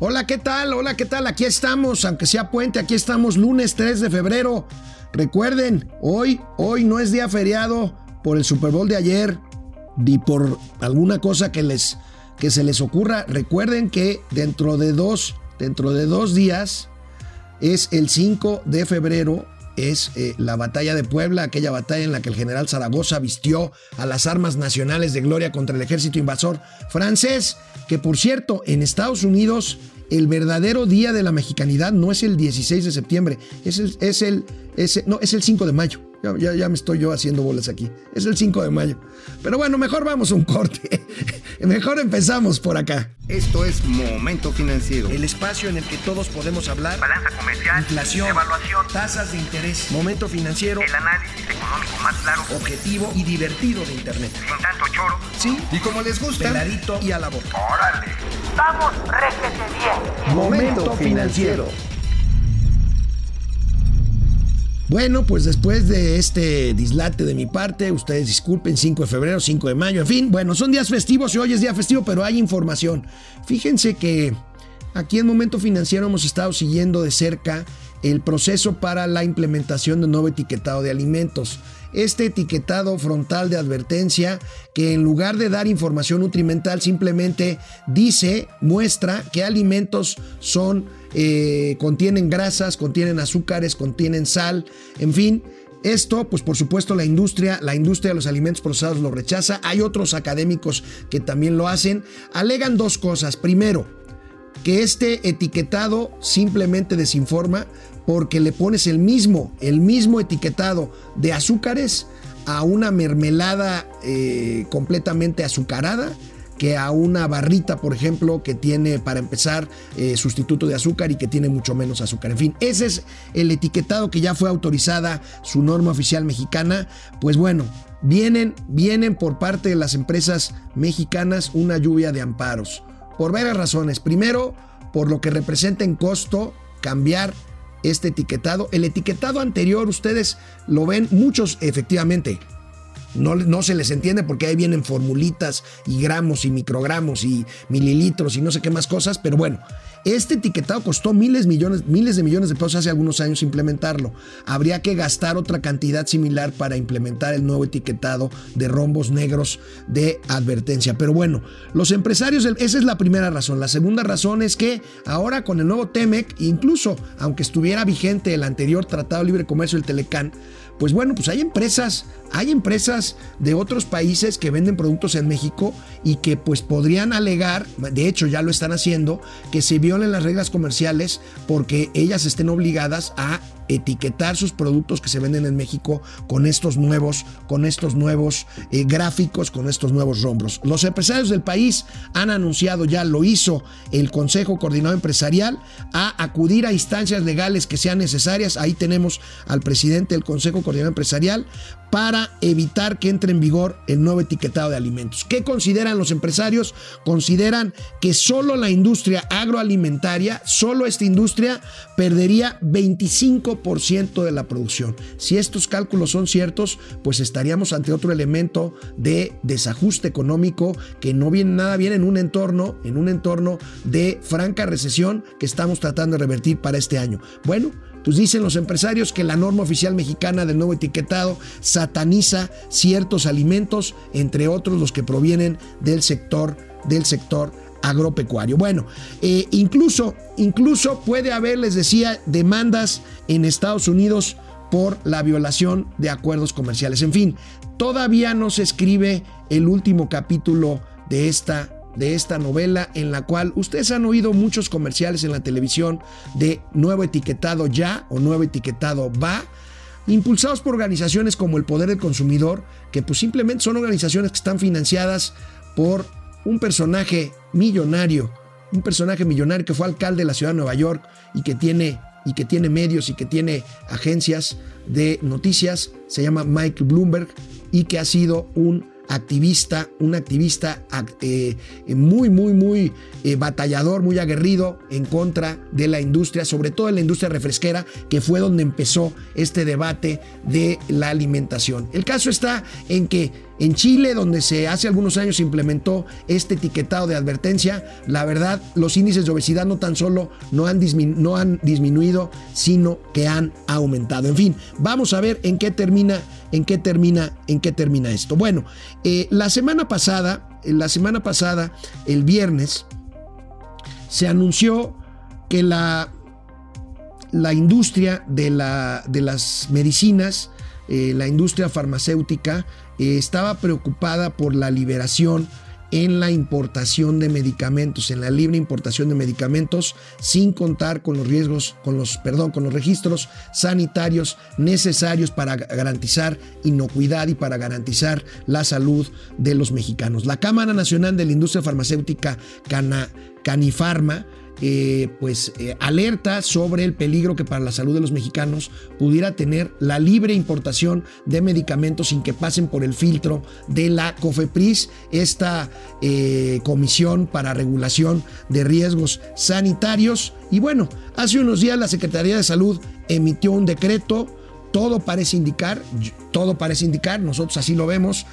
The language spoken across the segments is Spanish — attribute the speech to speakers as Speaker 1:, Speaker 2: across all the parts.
Speaker 1: Hola, ¿qué tal? Hola, ¿qué tal? Aquí estamos, aunque sea puente, aquí estamos lunes 3 de febrero. Recuerden, hoy, hoy no es día feriado por el Super Bowl de ayer, ni por alguna cosa que les que se les ocurra. Recuerden que dentro de dos, dentro de dos días es el 5 de febrero es eh, la batalla de Puebla, aquella batalla en la que el general Zaragoza vistió a las armas nacionales de gloria contra el ejército invasor francés, que por cierto, en Estados Unidos el verdadero día de la mexicanidad no es el 16 de septiembre, es el, es el, no, es el 5 de mayo. Ya, ya, me estoy yo haciendo bolas aquí. Es el 5 de mayo. Pero bueno, mejor vamos a un corte. mejor empezamos por acá.
Speaker 2: Esto es Momento Financiero.
Speaker 1: El espacio en el que todos podemos hablar.
Speaker 3: Balanza comercial.
Speaker 1: Inflación.
Speaker 3: Evaluación.
Speaker 1: Tasas de interés. Momento Financiero.
Speaker 3: El análisis económico más claro.
Speaker 1: Objetivo y divertido de Internet.
Speaker 3: Sin tanto choro.
Speaker 1: Sí.
Speaker 2: Y como les gusta.
Speaker 1: Peladito y a la boca.
Speaker 3: Órale. Vamos, réjete bien.
Speaker 2: Momento Financiero.
Speaker 1: Bueno, pues después de este dislate de mi parte, ustedes disculpen, 5 de febrero, 5 de mayo, en fin, bueno, son días festivos y hoy es día festivo, pero hay información. Fíjense que aquí en Momento Financiero hemos estado siguiendo de cerca el proceso para la implementación de nuevo etiquetado de alimentos. Este etiquetado frontal de advertencia que en lugar de dar información nutrimental simplemente dice, muestra qué alimentos son, eh, contienen grasas, contienen azúcares, contienen sal, en fin. Esto, pues por supuesto, la industria, la industria de los alimentos procesados lo rechaza. Hay otros académicos que también lo hacen. Alegan dos cosas. Primero, que este etiquetado simplemente desinforma porque le pones el mismo, el mismo etiquetado de azúcares a una mermelada eh, completamente azucarada que a una barrita, por ejemplo, que tiene, para empezar, eh, sustituto de azúcar y que tiene mucho menos azúcar. En fin, ese es el etiquetado que ya fue autorizada su norma oficial mexicana. Pues bueno, vienen, vienen por parte de las empresas mexicanas una lluvia de amparos por varias razones. Primero, por lo que representa en costo cambiar este etiquetado. El etiquetado anterior, ustedes lo ven, muchos efectivamente. No, no, se les entiende porque ahí vienen formulitas y gramos y microgramos y mililitros y no sé qué más cosas, pero bueno, este etiquetado costó miles, millones, miles de millones de pesos hace algunos años implementarlo. Habría que gastar otra cantidad similar para implementar el nuevo etiquetado de rombos negros de advertencia. Pero bueno, los empresarios, esa es la primera razón. La segunda razón es que ahora con el nuevo TEMEC, incluso aunque estuviera vigente el anterior Tratado de Libre Comercio, el Telecán, pues bueno, pues hay empresas, hay empresas de otros países que venden productos en México y que pues podrían alegar, de hecho ya lo están haciendo, que se violen las reglas comerciales porque ellas estén obligadas a etiquetar sus productos que se venden en México con estos nuevos, con estos nuevos eh, gráficos, con estos nuevos rombos. Los empresarios del país han anunciado ya, lo hizo el Consejo Coordinado Empresarial, a acudir a instancias legales que sean necesarias. Ahí tenemos al presidente del Consejo Coordinado Empresarial para evitar que entre en vigor el nuevo etiquetado de alimentos. ¿Qué consideran los empresarios? Consideran que solo la industria agroalimentaria, solo esta industria perdería 25% de la producción. Si estos cálculos son ciertos, pues estaríamos ante otro elemento de desajuste económico que no viene nada bien en un entorno, en un entorno de franca recesión que estamos tratando de revertir para este año. Bueno, pues dicen los empresarios que la norma oficial mexicana del nuevo etiquetado sataniza ciertos alimentos, entre otros los que provienen del sector, del sector agropecuario. Bueno, eh, incluso, incluso puede haber, les decía, demandas en Estados Unidos por la violación de acuerdos comerciales. En fin, todavía no se escribe el último capítulo de esta de esta novela en la cual ustedes han oído muchos comerciales en la televisión de nuevo etiquetado ya o nuevo etiquetado va, impulsados por organizaciones como el Poder del Consumidor, que pues simplemente son organizaciones que están financiadas por un personaje millonario, un personaje millonario que fue alcalde de la ciudad de Nueva York y que tiene y que tiene medios y que tiene agencias de noticias, se llama Michael Bloomberg y que ha sido un activista, un activista eh, muy, muy, muy eh, batallador, muy aguerrido en contra de la industria, sobre todo en la industria refresquera, que fue donde empezó este debate de la alimentación. El caso está en que En Chile, donde se hace algunos años implementó este etiquetado de advertencia, la verdad, los índices de obesidad no tan solo no han, disminuido, sino que han aumentado. En fin, vamos a ver en qué termina, en qué termina, en qué termina esto. Bueno, eh, la semana pasada, la semana pasada, el viernes, se anunció que la, la industria de, la, de las medicinas, eh, la industria farmacéutica, estaba preocupada por la liberación en la importación de medicamentos, en la libre importación de medicamentos, sin contar con los riesgos, con los, perdón, con los registros sanitarios necesarios para garantizar inocuidad y para garantizar la salud de los mexicanos. La Cámara Nacional de la Industria Farmacéutica Cana, Canifarma eh, pues eh, alerta sobre el peligro que para la salud de los mexicanos pudiera tener la libre importación de medicamentos sin que pasen por el filtro de la COFEPRIS, esta eh, comisión para regulación de riesgos sanitarios. Y bueno, hace unos días la Secretaría de Salud emitió un decreto todo parece indicar, todo parece indicar, nosotros así lo vemos.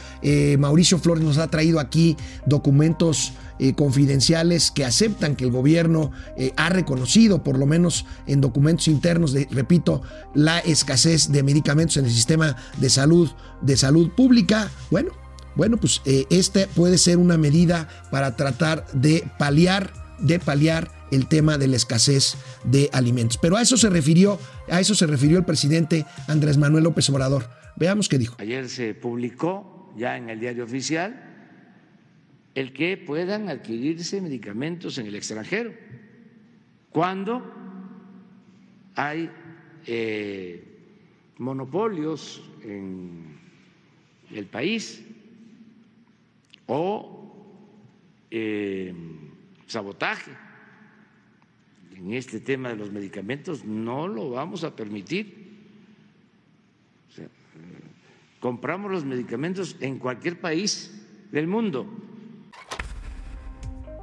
Speaker 1: Mauricio Flores nos ha traído aquí documentos eh, confidenciales que aceptan que el gobierno eh, ha reconocido, por lo menos en documentos internos, repito, la escasez de medicamentos en el sistema de salud, de salud pública. Bueno, bueno, pues eh, esta puede ser una medida para tratar de paliar, de paliar el tema de la escasez de alimentos. Pero a eso se refirió, a eso se refirió el presidente Andrés Manuel López Obrador. Veamos qué dijo.
Speaker 4: Ayer se publicó ya en el diario oficial el que puedan adquirirse medicamentos en el extranjero. Cuando hay eh, monopolios en el país o eh, sabotaje en este tema de los medicamentos, no lo vamos a permitir. compramos los medicamentos en cualquier país del mundo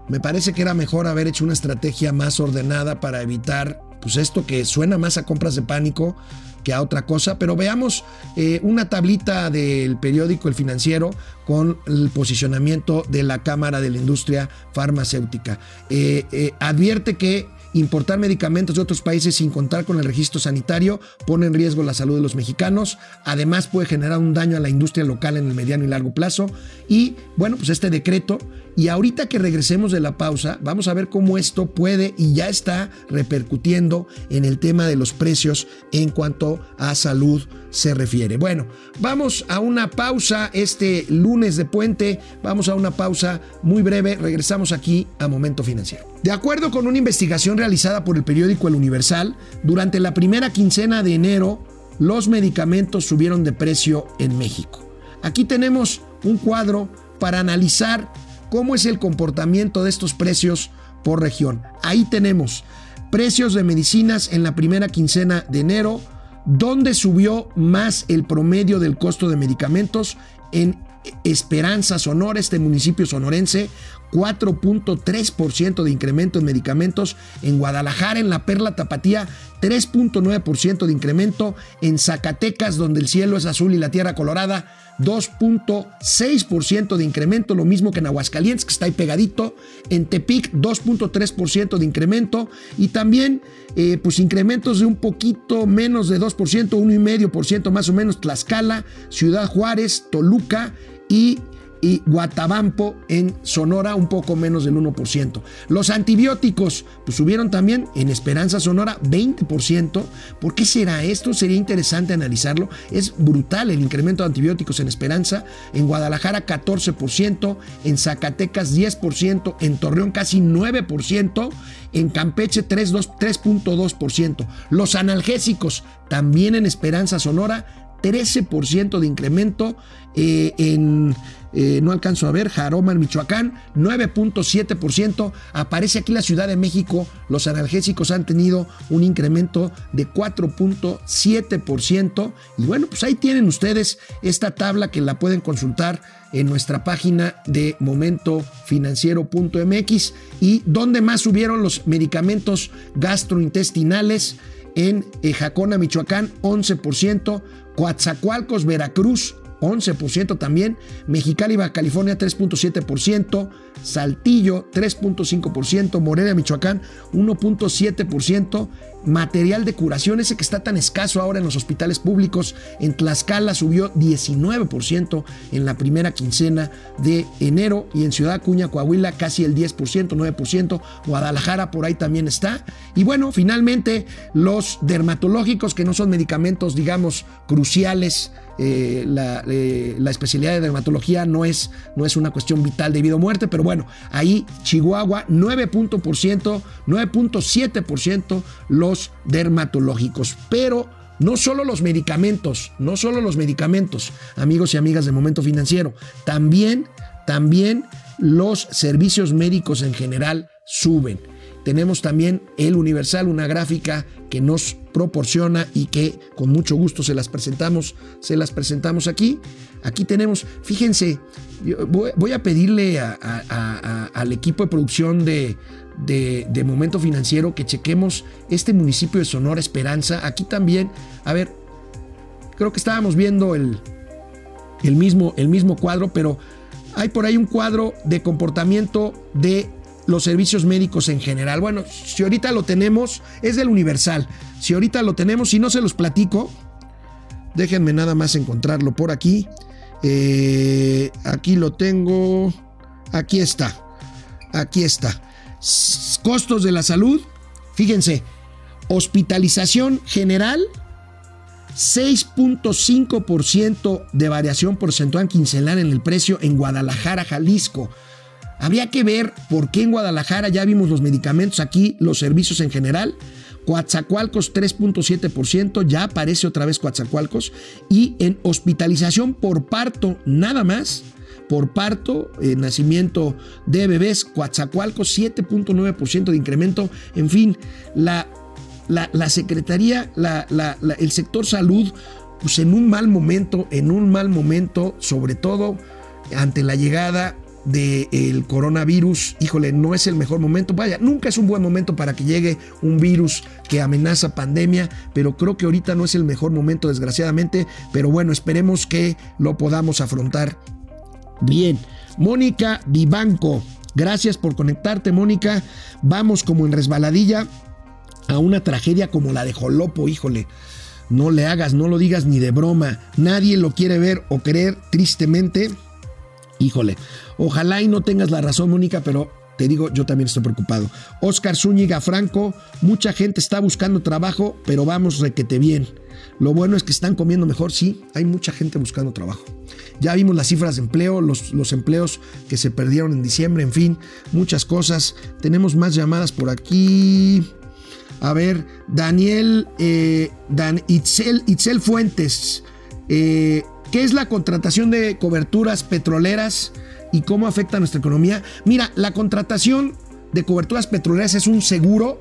Speaker 1: me parece que era mejor haber hecho una estrategia más ordenada para evitar pues esto que suena más a compras de pánico que a otra cosa, pero veamos eh, una tablita del periódico El Financiero con el posicionamiento de la Cámara de la Industria Farmacéutica. Eh, eh, advierte que Importar medicamentos de otros países sin contar con el registro sanitario pone en riesgo la salud de los mexicanos. Además puede generar un daño a la industria local en el mediano y largo plazo. Y bueno, pues este decreto y ahorita que regresemos de la pausa, vamos a ver cómo esto puede y ya está repercutiendo en el tema de los precios en cuanto a salud se refiere. Bueno, vamos a una pausa este lunes de puente, vamos a una pausa muy breve, regresamos aquí a Momento Financiero. De acuerdo con una investigación realizada por el periódico El Universal, durante la primera quincena de enero, los medicamentos subieron de precio en México. Aquí tenemos un cuadro para analizar cómo es el comportamiento de estos precios por región. Ahí tenemos precios de medicinas en la primera quincena de enero, donde subió más el promedio del costo de medicamentos en Esperanza Sonora, este municipio sonorense, 4.3% de incremento en medicamentos. En Guadalajara, en la Perla Tapatía, 3.9% de incremento. En Zacatecas, donde el cielo es azul y la tierra colorada, 2.6% de incremento, lo mismo que en Aguascalientes, que está ahí pegadito. En Tepic, 2.3% de incremento. Y también, eh, pues incrementos de un poquito menos de 2%, 1,5% más o menos, Tlaxcala, Ciudad Juárez, Toluca y y Guatabampo en Sonora un poco menos del 1%. Los antibióticos pues, subieron también en Esperanza Sonora 20%. ¿Por qué será esto? Sería interesante analizarlo. Es brutal el incremento de antibióticos en Esperanza. En Guadalajara 14%, en Zacatecas 10%, en Torreón casi 9%, en Campeche 3.2%. Los analgésicos también en Esperanza Sonora 13% de incremento eh, en eh, no alcanzo a ver, Jaroma en Michoacán, 9.7%. Aparece aquí la Ciudad de México, los analgésicos han tenido un incremento de 4.7%. Y bueno, pues ahí tienen ustedes esta tabla que la pueden consultar en nuestra página de momentofinanciero.mx y donde más subieron los medicamentos gastrointestinales en eh, Jacona, Michoacán, 11%, Coatzacoalcos, Veracruz, 11% también. Mexicali, Baja California, 3.7%. Saltillo, 3.5%. Morelia, Michoacán, 1.7%. Material de curación, ese que está tan escaso ahora en los hospitales públicos. En Tlaxcala subió 19% en la primera quincena de enero. Y en Ciudad Acuña, Coahuila, casi el 10%, 9%. Guadalajara por ahí también está. Y bueno, finalmente los dermatológicos, que no son medicamentos, digamos, cruciales eh, la, eh, la, especialidad de dermatología no es, no es una cuestión vital de vida o muerte, pero bueno, ahí Chihuahua 9%, 9.7% los dermatológicos, pero no solo los medicamentos, no solo los medicamentos, amigos y amigas de Momento Financiero, también, también los servicios médicos en general suben. Tenemos también el Universal, una gráfica que nos proporciona y que con mucho gusto se las presentamos, se las presentamos aquí. Aquí tenemos, fíjense, voy, a pedirle al equipo de producción de, Momento Financiero que chequemos este municipio de Sonora Esperanza. Aquí también, a ver, creo que estábamos viendo el, mismo, el mismo cuadro, pero hay por ahí un cuadro de comportamiento de los servicios médicos en general. Bueno, si ahorita lo tenemos, es del Universal. Si ahorita lo tenemos, si no se los platico, déjenme nada más encontrarlo por aquí. Eh, aquí lo tengo. Aquí está. Aquí está. Costos de la salud. Fíjense. Hospitalización general. 6.5% de variación porcentual quincenal en el precio en Guadalajara, Jalisco. Habría que ver por qué en Guadalajara ya vimos los medicamentos, aquí los servicios en general. Coatzacoalcos 3.7%, ya aparece otra vez Coatzacoalcos. Y en hospitalización por parto, nada más, por parto, eh, nacimiento de bebés, Coatzacoalcos 7.9% de incremento. En fin, la, la, Secretaría, el sector salud, pues en un mal momento, en un mal momento, sobre todo ante la llegada del coronavirus, híjole, no es el mejor momento. Vaya, nunca es un buen momento para que llegue un virus que amenaza pandemia, pero creo que ahorita no es el mejor momento, desgraciadamente. Pero bueno, esperemos que lo podamos afrontar bien. Mónica Vivanco, gracias por conectarte, Mónica. Vamos como en resbaladilla a una tragedia como la de Jolopo, híjole. No le hagas, no lo digas ni de broma. Nadie lo quiere ver o creer tristemente. Híjole, ojalá y no tengas la razón, Mónica, pero te digo, yo también estoy preocupado. Oscar Zúñiga Franco, mucha gente está buscando trabajo, pero vamos requete bien. Lo bueno es que están comiendo mejor, sí, hay mucha gente buscando trabajo. Ya vimos las cifras de empleo, los, los empleos que se perdieron en diciembre, en fin, muchas cosas. Tenemos más llamadas por aquí. A ver, Daniel, eh, Dan, Itzel, Itzel Fuentes. Eh, ¿Qué es la contratación de coberturas petroleras y cómo afecta a nuestra economía? Mira, la contratación de coberturas petroleras es un seguro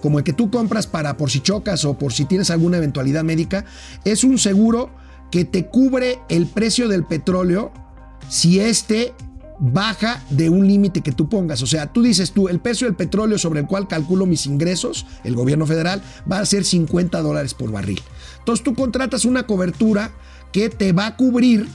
Speaker 1: como el que tú compras para por si chocas o por si tienes alguna eventualidad médica. Es un seguro que te cubre el precio del petróleo si este baja de un límite que tú pongas. O sea, tú dices tú, el precio del petróleo sobre el cual calculo mis ingresos, el gobierno federal, va a ser 50 dólares por barril. Entonces tú contratas una cobertura que te va a cubrir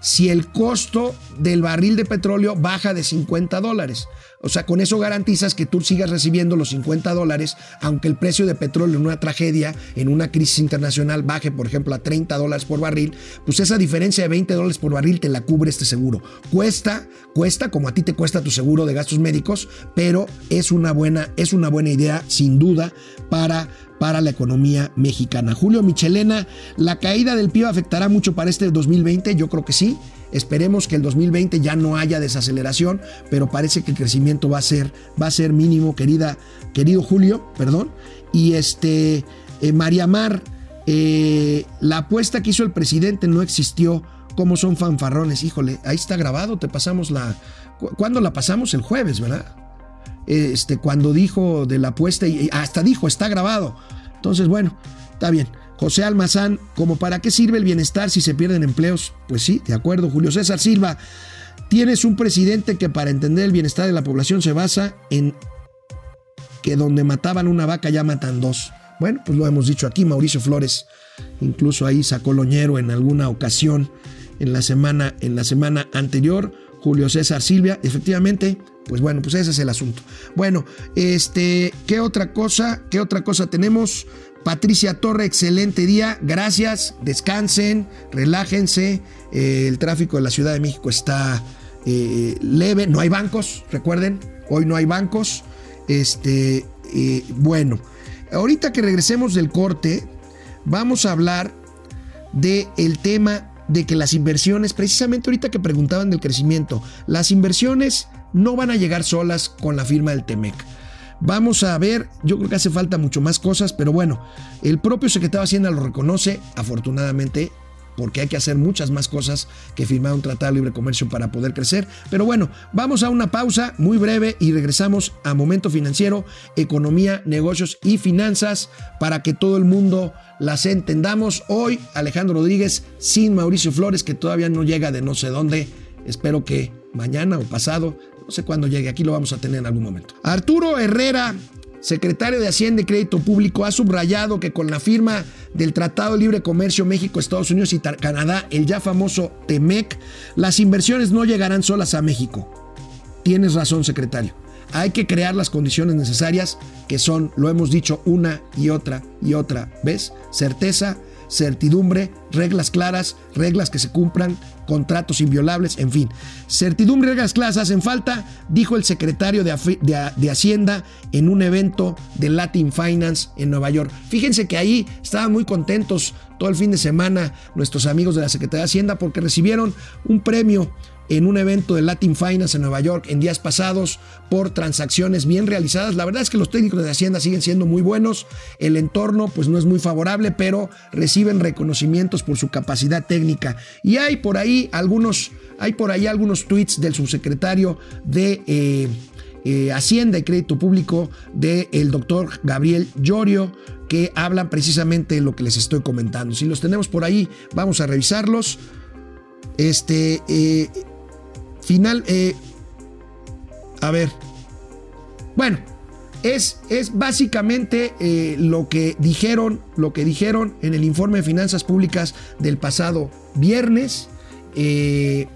Speaker 1: si el costo del barril de petróleo baja de 50 dólares. O sea, con eso garantizas que tú sigas recibiendo los 50 dólares, aunque el precio de petróleo en una tragedia, en una crisis internacional, baje, por ejemplo, a 30 dólares por barril, pues esa diferencia de 20 dólares por barril te la cubre este seguro. Cuesta, cuesta, como a ti te cuesta tu seguro de gastos médicos, pero es una buena, es una buena idea, sin duda, para para la economía mexicana. Julio Michelena, ¿la caída del PIB afectará mucho para este 2020? Yo creo que sí. Esperemos que el 2020 ya no haya desaceleración, pero parece que el crecimiento va a ser, va a ser mínimo, querida, querido Julio, perdón. Y este, eh, María Mar, eh, la apuesta que hizo el presidente no existió. ¿Cómo son fanfarrones? Híjole, ahí está grabado, te pasamos la... ¿Cuándo la pasamos? El jueves, ¿verdad? Este, cuando dijo de la apuesta y hasta dijo, está grabado. Entonces, bueno, está bien. José Almazán, ¿como para qué sirve el bienestar si se pierden empleos? Pues sí, de acuerdo. Julio César Silva, tienes un presidente que para entender el bienestar de la población se basa en que donde mataban una vaca ya matan dos. Bueno, pues lo hemos dicho aquí, Mauricio Flores, incluso ahí sacó Loñero en alguna ocasión en la semana, en la semana anterior. Julio César Silvia, efectivamente, pues bueno, pues ese es el asunto. Bueno, este, ¿qué otra cosa? ¿Qué otra cosa tenemos? Patricia Torre, excelente día, gracias, descansen, relájense, eh, el tráfico de la Ciudad de México está eh, leve, no hay bancos, recuerden, hoy no hay bancos, este, eh, bueno, ahorita que regresemos del corte, vamos a hablar del el tema de que las inversiones, precisamente ahorita que preguntaban del crecimiento, las inversiones no van a llegar solas con la firma del TEMEC. Vamos a ver, yo creo que hace falta mucho más cosas, pero bueno, el propio secretario de Hacienda lo reconoce, afortunadamente, porque hay que hacer muchas más cosas que firmar un tratado de libre comercio para poder crecer. Pero bueno, vamos a una pausa muy breve y regresamos a Momento Financiero, Economía, Negocios y Finanzas para que todo el mundo las entendamos. Hoy Alejandro Rodríguez sin Mauricio Flores, que todavía no llega de no sé dónde. Espero que mañana o pasado no sé cuándo llegue, aquí lo vamos a tener en algún momento. Arturo Herrera, secretario de Hacienda y Crédito Público, ha subrayado que con la firma del Tratado de Libre Comercio México, Estados Unidos y Canadá, el ya famoso TEMEC, las inversiones no llegarán solas a México. Tienes razón, secretario. Hay que crear las condiciones necesarias, que son, lo hemos dicho una y otra y otra vez, certeza, certidumbre, reglas claras, reglas que se cumplan, contratos inviolables, en fin. Certidumbre y reglas claras hacen falta, dijo el secretario de, Hacienda en un evento de Latin Finance en Nueva York. Fíjense que ahí estaban muy contentos todo el fin de semana nuestros amigos de la Secretaría de Hacienda porque recibieron un premio en un evento de Latin Finance en Nueva York en días pasados por transacciones bien realizadas. La verdad es que los técnicos de Hacienda siguen siendo muy buenos. El entorno pues no es muy favorable, pero reciben reconocimientos por su capacidad técnica. Y hay por ahí algunos, hay por ahí algunos tweets del subsecretario de eh, eh, Hacienda y Crédito Público del doctor Gabriel Llorio que hablan precisamente de lo que les estoy comentando. Si los tenemos por ahí, vamos a revisarlos. Este, eh, final, eh, a ver, bueno, es, es básicamente eh, lo que dijeron, lo que dijeron en el informe de finanzas públicas del pasado viernes. Eh,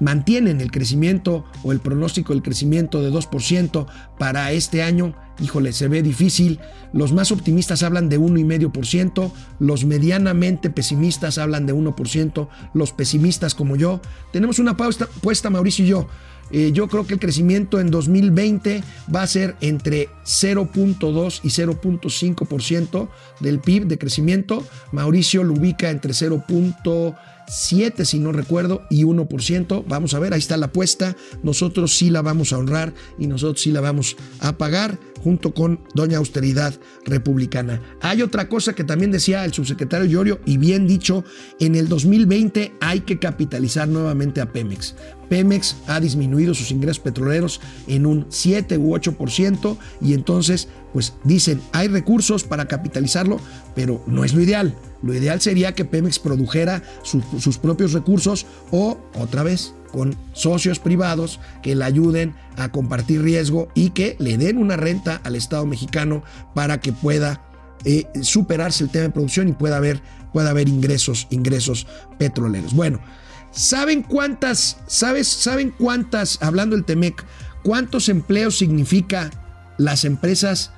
Speaker 1: mantienen el crecimiento o el pronóstico del crecimiento de 2% para este año. Híjole, se ve difícil. Los más optimistas hablan de 1,5%, los medianamente pesimistas hablan de 1%, los pesimistas como yo. Tenemos una puesta, Mauricio y yo. Eh, yo creo que el crecimiento en 2020 va a ser entre 0.2 y 0.5% del PIB de crecimiento. Mauricio lo ubica entre 0.5 7 si no recuerdo y 1%. Vamos a ver, ahí está la apuesta. Nosotros sí la vamos a honrar y nosotros sí la vamos a pagar junto con Doña Austeridad Republicana. Hay otra cosa que también decía el subsecretario Llorio y bien dicho, en el 2020 hay que capitalizar nuevamente a Pemex. Pemex ha disminuido sus ingresos petroleros en un 7 u 8% y entonces pues dicen hay recursos para capitalizarlo, pero no es lo ideal. Lo ideal sería que Pemex produjera sus propios recursos o, otra vez, con socios privados que le ayuden a compartir riesgo y que le den una renta al Estado mexicano para que pueda eh, superarse el tema de producción y pueda haber, pueda haber ingresos, ingresos petroleros. Bueno, ¿saben cuántas, sabes, saben cuántas, hablando del Temec, cuántos empleos significa las empresas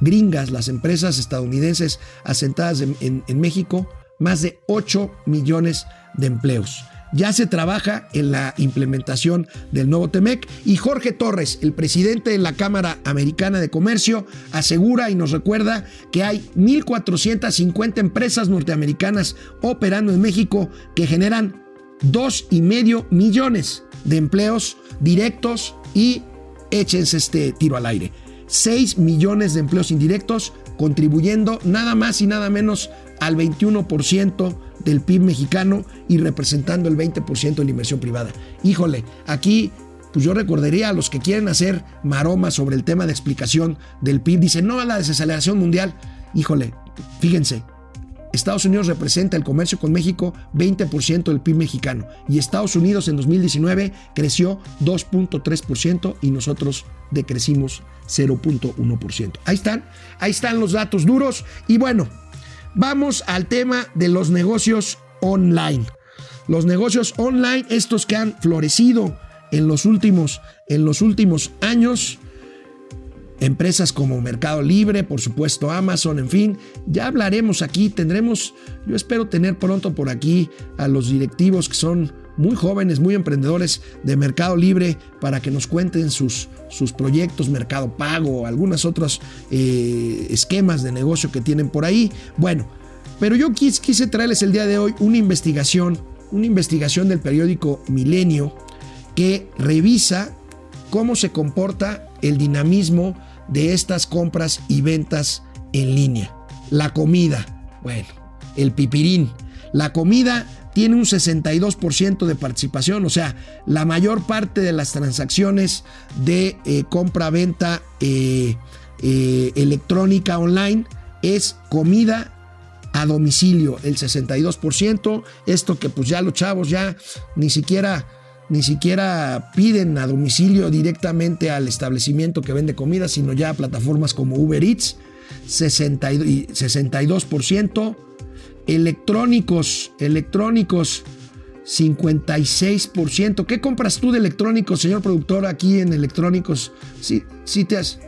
Speaker 1: gringas, las empresas estadounidenses asentadas en, México, más de 8 millones de empleos. Ya se trabaja en la implementación del nuevo TEMEC y Jorge Torres, el presidente de la Cámara Americana de Comercio, asegura y nos recuerda que hay 1.450 empresas norteamericanas operando en México que generan 2,5 millones de empleos directos y échense este tiro al aire. 6 millones de empleos indirectos, contribuyendo nada más y nada menos al 21% del PIB mexicano y representando el 20% de la inversión privada. Híjole, aquí pues yo recordaría a los que quieren hacer maromas sobre el tema de explicación del PIB, dicen no a la desaceleración mundial. Híjole, fíjense, Estados Unidos representa el comercio con México 20% del PIB mexicano y Estados Unidos en 2019 creció 2.3% y nosotros decrecimos 0.1%. Ahí están, ahí están los datos duros y bueno, vamos al tema de los negocios online. los negocios online, estos que han florecido en los últimos, en los últimos años, empresas como Mercado Libre, por supuesto Amazon, en fin, ya hablaremos aquí, tendremos, yo espero tener pronto por aquí a los directivos que son muy jóvenes, muy emprendedores de Mercado Libre para que nos cuenten sus, sus proyectos, Mercado Pago, algunos otros eh, esquemas de negocio que tienen por ahí. Bueno, pero yo quise, quise traerles el día de hoy una investigación, una investigación del periódico Milenio que revisa cómo se comporta el dinamismo de estas compras y ventas en línea. La comida, bueno, el pipirín. La comida tiene un 62% de participación, o sea, la mayor parte de las transacciones de eh, compra-venta eh, eh, electrónica online es comida a domicilio, el 62%, esto que pues ya los chavos ya ni siquiera ni siquiera piden a domicilio directamente al establecimiento que vende comida, sino ya a plataformas como Uber Eats, 62%, electrónicos, electrónicos, 56%. ¿Qué compras tú de electrónicos, señor productor, aquí en electrónicos? Sí, sí te has...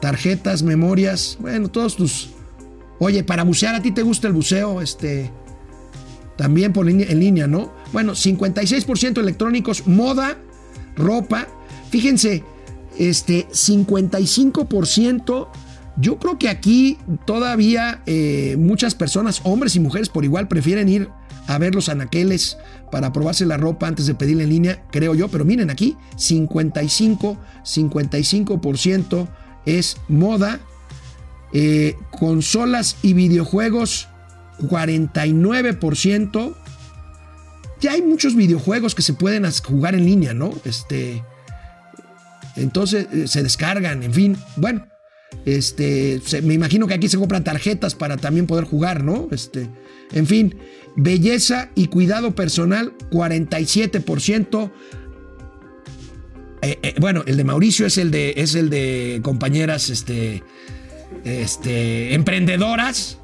Speaker 1: Tarjetas, memorias, bueno, todos tus... Oye, para bucear, ¿a ti te gusta el buceo? Este... También por en línea, ¿no? Bueno, 56% electrónicos, moda, ropa. Fíjense, este 55%. Yo creo que aquí todavía eh, muchas personas, hombres y mujeres por igual, prefieren ir a ver los anaqueles para probarse la ropa antes de pedirla en línea, creo yo. Pero miren aquí, 55, 55% es moda. Eh, consolas y videojuegos, 49%. Ya hay muchos videojuegos que se pueden jugar en línea, ¿no? Este, entonces eh, se descargan, en fin. Bueno, este, me imagino que aquí se compran tarjetas para también poder jugar, ¿no? Este, en fin, belleza y cuidado personal, 47%. Eh, eh, bueno, el de Mauricio es el de, es el de compañeras este, este, emprendedoras.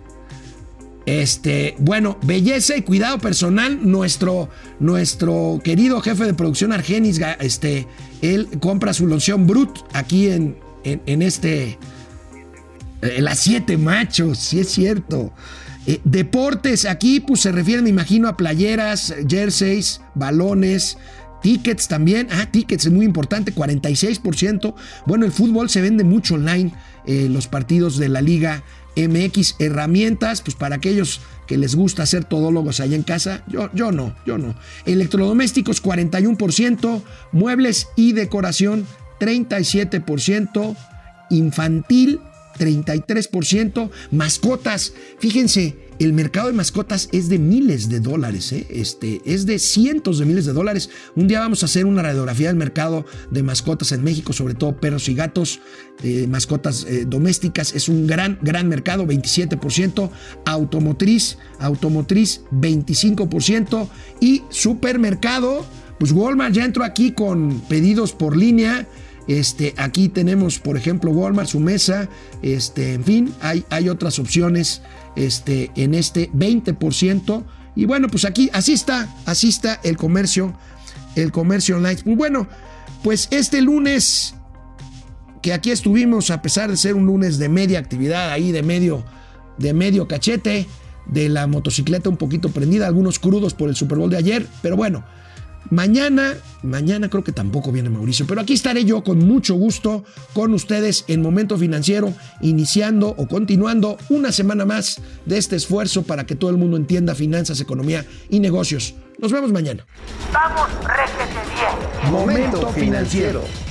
Speaker 1: Este, bueno, belleza y cuidado personal. Nuestro, nuestro querido jefe de producción Argenis, este, él compra su loción Brut aquí en, en, este. En las siete machos, sí es cierto. Eh, deportes, aquí pues se refiere, me imagino, a playeras, jerseys, balones, tickets también. Ah, tickets es muy importante, 46%. Bueno, el fútbol se vende mucho online, eh, los partidos de la liga MX herramientas, pues para aquellos que les gusta ser todólogos allá en casa, yo, yo no, yo no. Electrodomésticos 41%, muebles y decoración 37%, infantil 33%, mascotas, fíjense, el mercado de mascotas es de miles de dólares, ¿eh? este, es de cientos de miles de dólares. Un día vamos a hacer una radiografía del mercado de mascotas en México, sobre todo perros y gatos, eh, mascotas eh, domésticas. Es un gran, gran mercado, 27%. Automotriz, automotriz, 25%. Y supermercado, pues Walmart ya entró aquí con pedidos por línea. Este, aquí tenemos, por ejemplo, Walmart, su mesa. Este, en fin, hay, hay otras opciones este, en este 20%. Y bueno, pues aquí, así está, así está el comercio, el comercio online. Bueno, pues este lunes que aquí estuvimos, a pesar de ser un lunes de media actividad, ahí de medio, de medio cachete, de la motocicleta un poquito prendida, algunos crudos por el Super Bowl de ayer, pero bueno, Mañana, mañana creo que tampoco viene Mauricio, pero aquí estaré yo con mucho gusto con ustedes en Momento Financiero, iniciando o continuando una semana más de este esfuerzo para que todo el mundo entienda finanzas, economía y negocios. Nos vemos mañana.
Speaker 3: Vamos, réjete bien.
Speaker 2: Momento financiero.